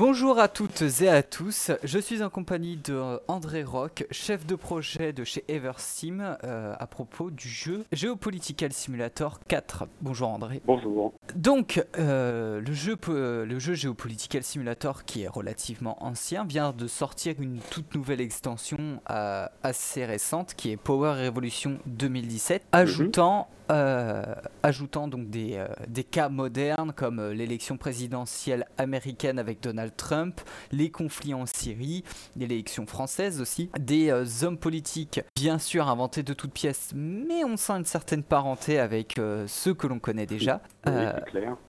Bonjour à toutes et à tous, je suis en compagnie de euh, André Rock, chef de projet de chez Eversteam euh, à propos du jeu Geopolitical Simulator 4. Bonjour André. Bonjour. Donc euh, le, jeu, le jeu Geopolitical Simulator qui est relativement ancien vient de sortir une toute nouvelle extension assez récente qui est Power Revolution 2017 ajoutant euh, ajoutant donc des, euh, des, cas modernes comme euh, l'élection présidentielle américaine avec Donald Trump, les conflits en Syrie, l'élection française aussi, des hommes politiques bien sûr inventés de toutes pièces, mais on sent une certaine parenté avec ceux que l'on connaît déjà.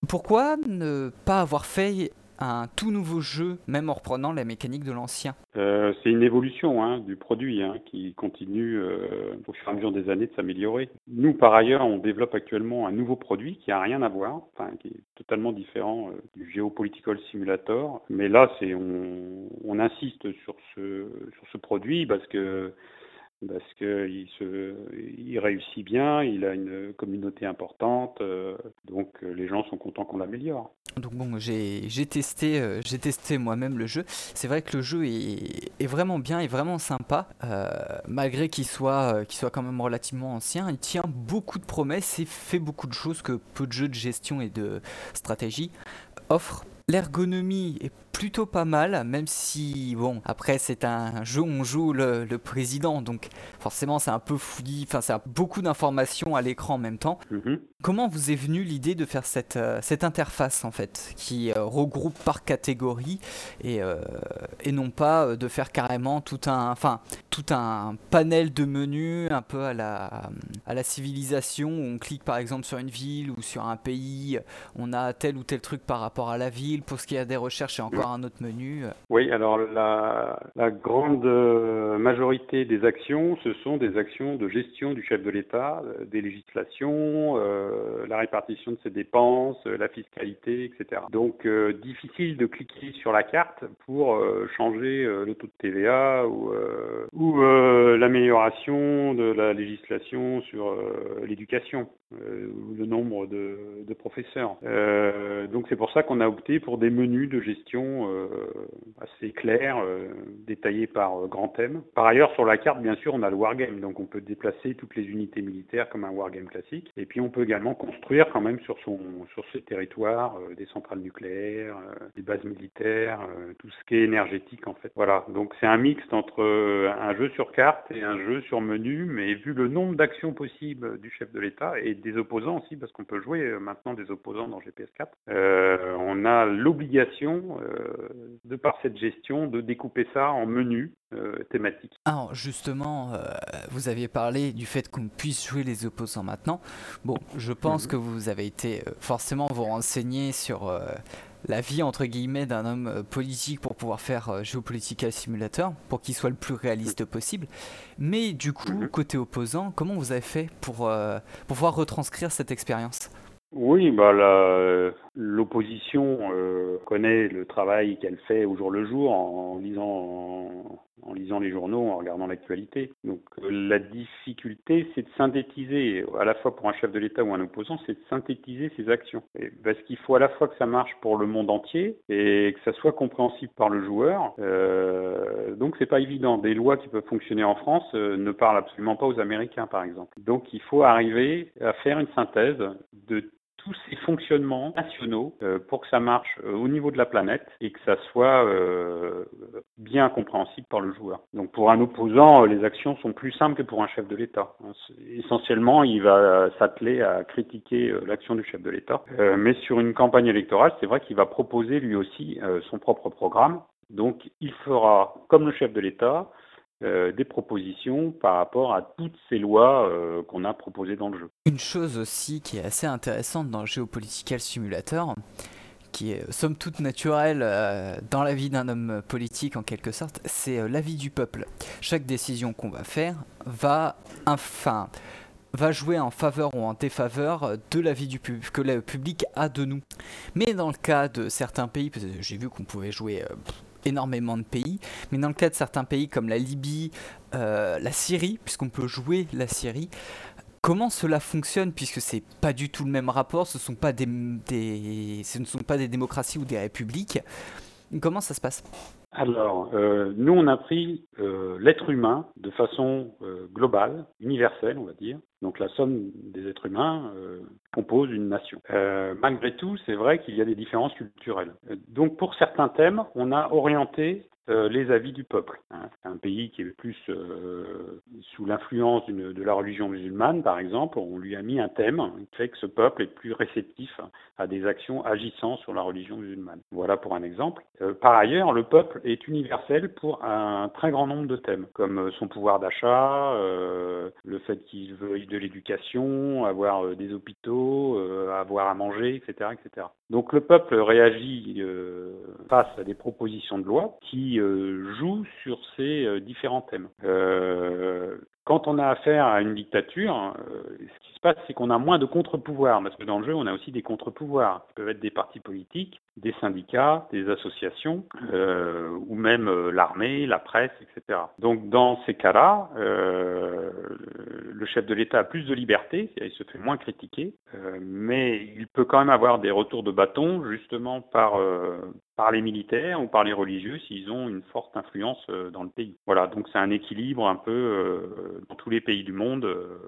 Pourquoi ne pas avoir fait un tout nouveau jeu, même en reprenant la mécanique de l'ancien euh, C'est une évolution hein, du produit hein, qui continue euh, au fur et à mesure des années de s'améliorer. Nous, par ailleurs, on développe actuellement un nouveau produit qui n'a rien à voir, enfin, qui est totalement différent euh, du Geopolitical Simulator. Mais là, c'est on, insiste sur ce, sur ce produit parce que parce qu'il il réussit bien, il a une communauté importante, donc les gens sont contents qu'on l'améliore. Donc bon, j'ai testé, euh, j'ai testé moi-même le jeu. C'est vrai que le jeu est, vraiment bien, est vraiment sympa, malgré qu'il soit, qu'il soit quand même relativement ancien. Il tient beaucoup de promesses et fait beaucoup de choses que peu de jeux de gestion et de stratégie offrent. L'ergonomie est plutôt pas mal, même si, bon, après c'est un jeu où on joue le, président, donc forcément c'est un peu fouillis, enfin c'est beaucoup d'informations à l'écran en même temps. Mhm. Comment vous est venue l'idée de faire cette, euh, cette interface en fait, qui euh, regroupe par catégorie et, euh, et non pas de faire carrément tout un, enfin, tout un panel de menus un peu à la, à la civilisation où on clique par exemple sur une ville ou sur un pays, on a tel ou tel truc par rapport à la ville, pour ce qui est des recherches et encore un autre menu Oui, alors la, grande majorité des actions, ce sont des actions de gestion du chef de l'État, des législations, euh, la répartition de ses dépenses, euh, la fiscalité, etc. Donc euh, difficile de cliquer sur la carte pour changer le taux de TVA ou, l'amélioration de la législation sur l'éducation ou le nombre de professeurs. donc c'est pour ça qu'on a opté pour des menus de gestion assez clairs, détaillés par grand thème. Par ailleurs, sur la carte, bien sûr, on a le wargame, donc on peut déplacer toutes les unités militaires comme un wargame classique. Et puis on peut également construire quand même sur son sur ses territoires euh, des centrales nucléaires, euh, des bases militaires, euh, tout ce qui est énergétique en fait. Voilà, donc c'est un mixte entre un jeu sur carte et un jeu sur menu, mais vu le nombre d'actions possibles du chef de l'État et des opposants aussi, parce qu'on peut jouer maintenant des opposants dans GPS 4, on a l'obligation, de par cette gestion, de découper ça en menus thématiques. Alors justement, vous aviez parlé du fait qu'on puisse jouer les opposants maintenant. Bon, je pense mhm. que vous avez été euh, forcément vous renseigner sur euh, la vie entre guillemets d'un homme euh, politique pour pouvoir faire Geopolitical Simulator, pour qu'il soit le plus réaliste possible. Mais du coup, mhm. côté opposant, comment vous avez fait pour, pour pouvoir retranscrire cette expérience? Oui, bah l'opposition connaît le travail qu'elle fait au jour le jour en lisant en lisant les journaux, en regardant l'actualité. Donc euh, la difficulté, c'est de synthétiser, à la fois pour un chef de l'État ou un opposant, c'est de synthétiser ses actions. parce qu'il faut à la fois que ça marche pour le monde entier et que ça soit compréhensible par le joueur. Euh, donc c'est pas évident. Des lois qui peuvent fonctionner en France euh, ne parlent absolument pas aux Américains, par exemple. Donc il faut arriver à faire une synthèse de tous ces fonctionnements nationaux euh, pour que ça marche euh, au niveau de la planète et que ça soit euh, bien compréhensible par le joueur. Donc pour un opposant, les actions sont plus simples que pour un chef de l'État. Essentiellement, il va s'atteler à critiquer l'action du chef de l'État. mais sur une campagne électorale, c'est vrai qu'il va proposer lui aussi son propre programme. Donc il fera comme le chef de l'État, euh, des propositions par rapport à toutes ces lois euh, qu'on a proposées dans le jeu. Une chose aussi qui est assez intéressante dans le Geopolitical Simulator, qui est somme toute naturelle euh, dans la vie d'un homme politique en quelque sorte, c'est l'avis du peuple. Chaque décision qu'on va faire va, enfin, va jouer en faveur ou en défaveur de l'avis du public que le public a de nous. Mais dans le cas de certains pays, j'ai vu qu'on pouvait jouer énormément de pays, mais dans le cas de certains pays comme la Libye, euh, la Syrie, puisqu'on peut jouer la Syrie, comment cela fonctionne puisque c'est pas du tout le même rapport, ce, ne sont pas des démocraties ou des républiques. Comment ça se passe? Alors, euh, nous, on a pris euh, l'être humain de façon globale, universelle, on va dire. Donc la somme des êtres humains compose une nation. malgré tout, c'est vrai qu'il y a des différences culturelles. Donc pour certains thèmes, on a orienté euh, les avis du peuple. Hein. Un pays qui est plus euh, sous l'influence de la religion musulmane, par exemple, on lui a mis un thème qui fait que ce peuple est plus réceptif à des actions agissant sur la religion musulmane. Voilà pour un exemple. Euh, par ailleurs, le peuple est universel pour un très grand nombre de thèmes, comme son pouvoir d'achat, le fait qu'il veuille de l'éducation, avoir des hôpitaux, avoir à manger, etc., etc. Donc le peuple réagit face à des propositions de loi qui joue sur ces euh, différents thèmes. Euh, quand on a affaire à une dictature, ce qui se passe, c'est qu'on a moins de contre-pouvoirs, parce que dans le jeu, on a aussi des contre-pouvoirs, qui peuvent être des partis politiques, des syndicats, des associations, ou même l'armée, la presse, etc. Donc dans ces cas-là, le chef de l'État a plus de liberté, il se fait moins critiquer, mais il peut quand même avoir des retours de bâton, justement par, par les militaires ou par les religieux s'ils ont une forte influence euh, dans le pays. Voilà, donc c'est un équilibre un peu euh, dans tous les pays du monde euh,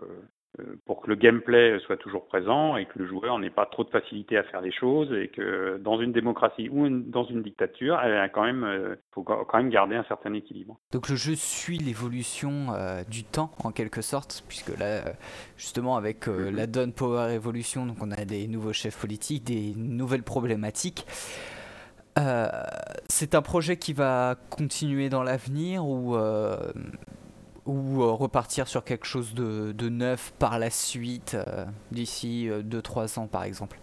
pour que le gameplay soit toujours présent et que le joueur n'ait pas trop de facilité à faire les choses et que dans une démocratie ou dans une dictature, il a quand même, faut quand même garder un certain équilibre. Donc le jeu suit l'évolution du temps en quelque sorte, puisque là, justement avec mm-hmm. la Dawn Power Evolution, donc on a des nouveaux chefs politiques, des nouvelles problématiques. Euh, c'est un projet qui va continuer dans l'avenir ou, euh, ou euh, repartir sur quelque chose de, neuf par la suite d'ici 2-3 ans par exemple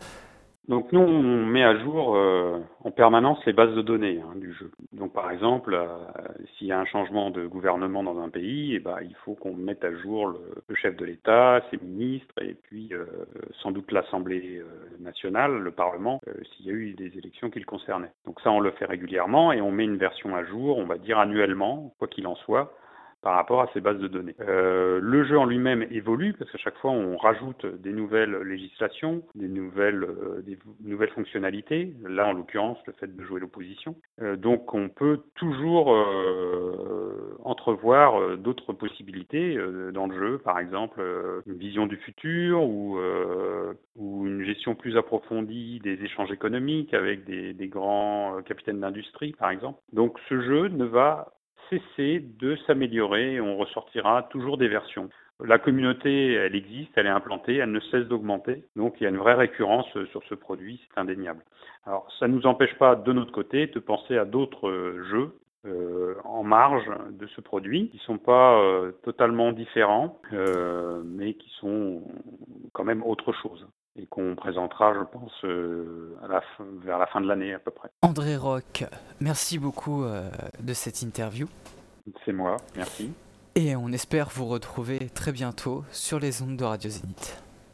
donc nous, on met à jour euh, en permanence les bases de données hein, du jeu. Donc par exemple, euh, s'il y a un changement de gouvernement dans un pays, eh ben, il faut qu'on mette à jour le, chef de l'État, ses ministres, et puis euh, sans doute l'Assemblée nationale, le Parlement, s'il y a eu des élections qui le concernaient. Donc ça, on le fait régulièrement et on met une version à jour, on va dire annuellement, quoi qu'il en soit, par rapport à ces bases de données. Euh, le jeu en lui-même évolue parce qu'à chaque fois on rajoute des nouvelles législations, des nouvelles, euh, des nouvelles fonctionnalités. Là, en l'occurrence, le fait de jouer l'opposition. Euh, donc, on peut toujours entrevoir d'autres possibilités dans le jeu, par exemple une vision du futur ou, ou une gestion plus approfondie des échanges économiques avec des, des grands capitaines d'industrie, par exemple. Donc, ce jeu ne va cesser de s'améliorer on ressortira toujours des versions. La communauté, elle existe, elle est implantée, elle ne cesse d'augmenter. Donc il y a une vraie récurrence sur ce produit, c'est indéniable. Alors ça ne nous empêche pas de notre côté de penser à d'autres jeux euh, en marge de ce produit, qui ne sont pas euh, totalement différents, euh, mais qui sont quand même autre chose et qu'on présentera, je pense, euh, à la vers la fin de l'année à peu près. André Rock, merci beaucoup euh, de cette interview. C'est moi, merci. Et on espère vous retrouver très bientôt sur les ondes de Radio Zénith.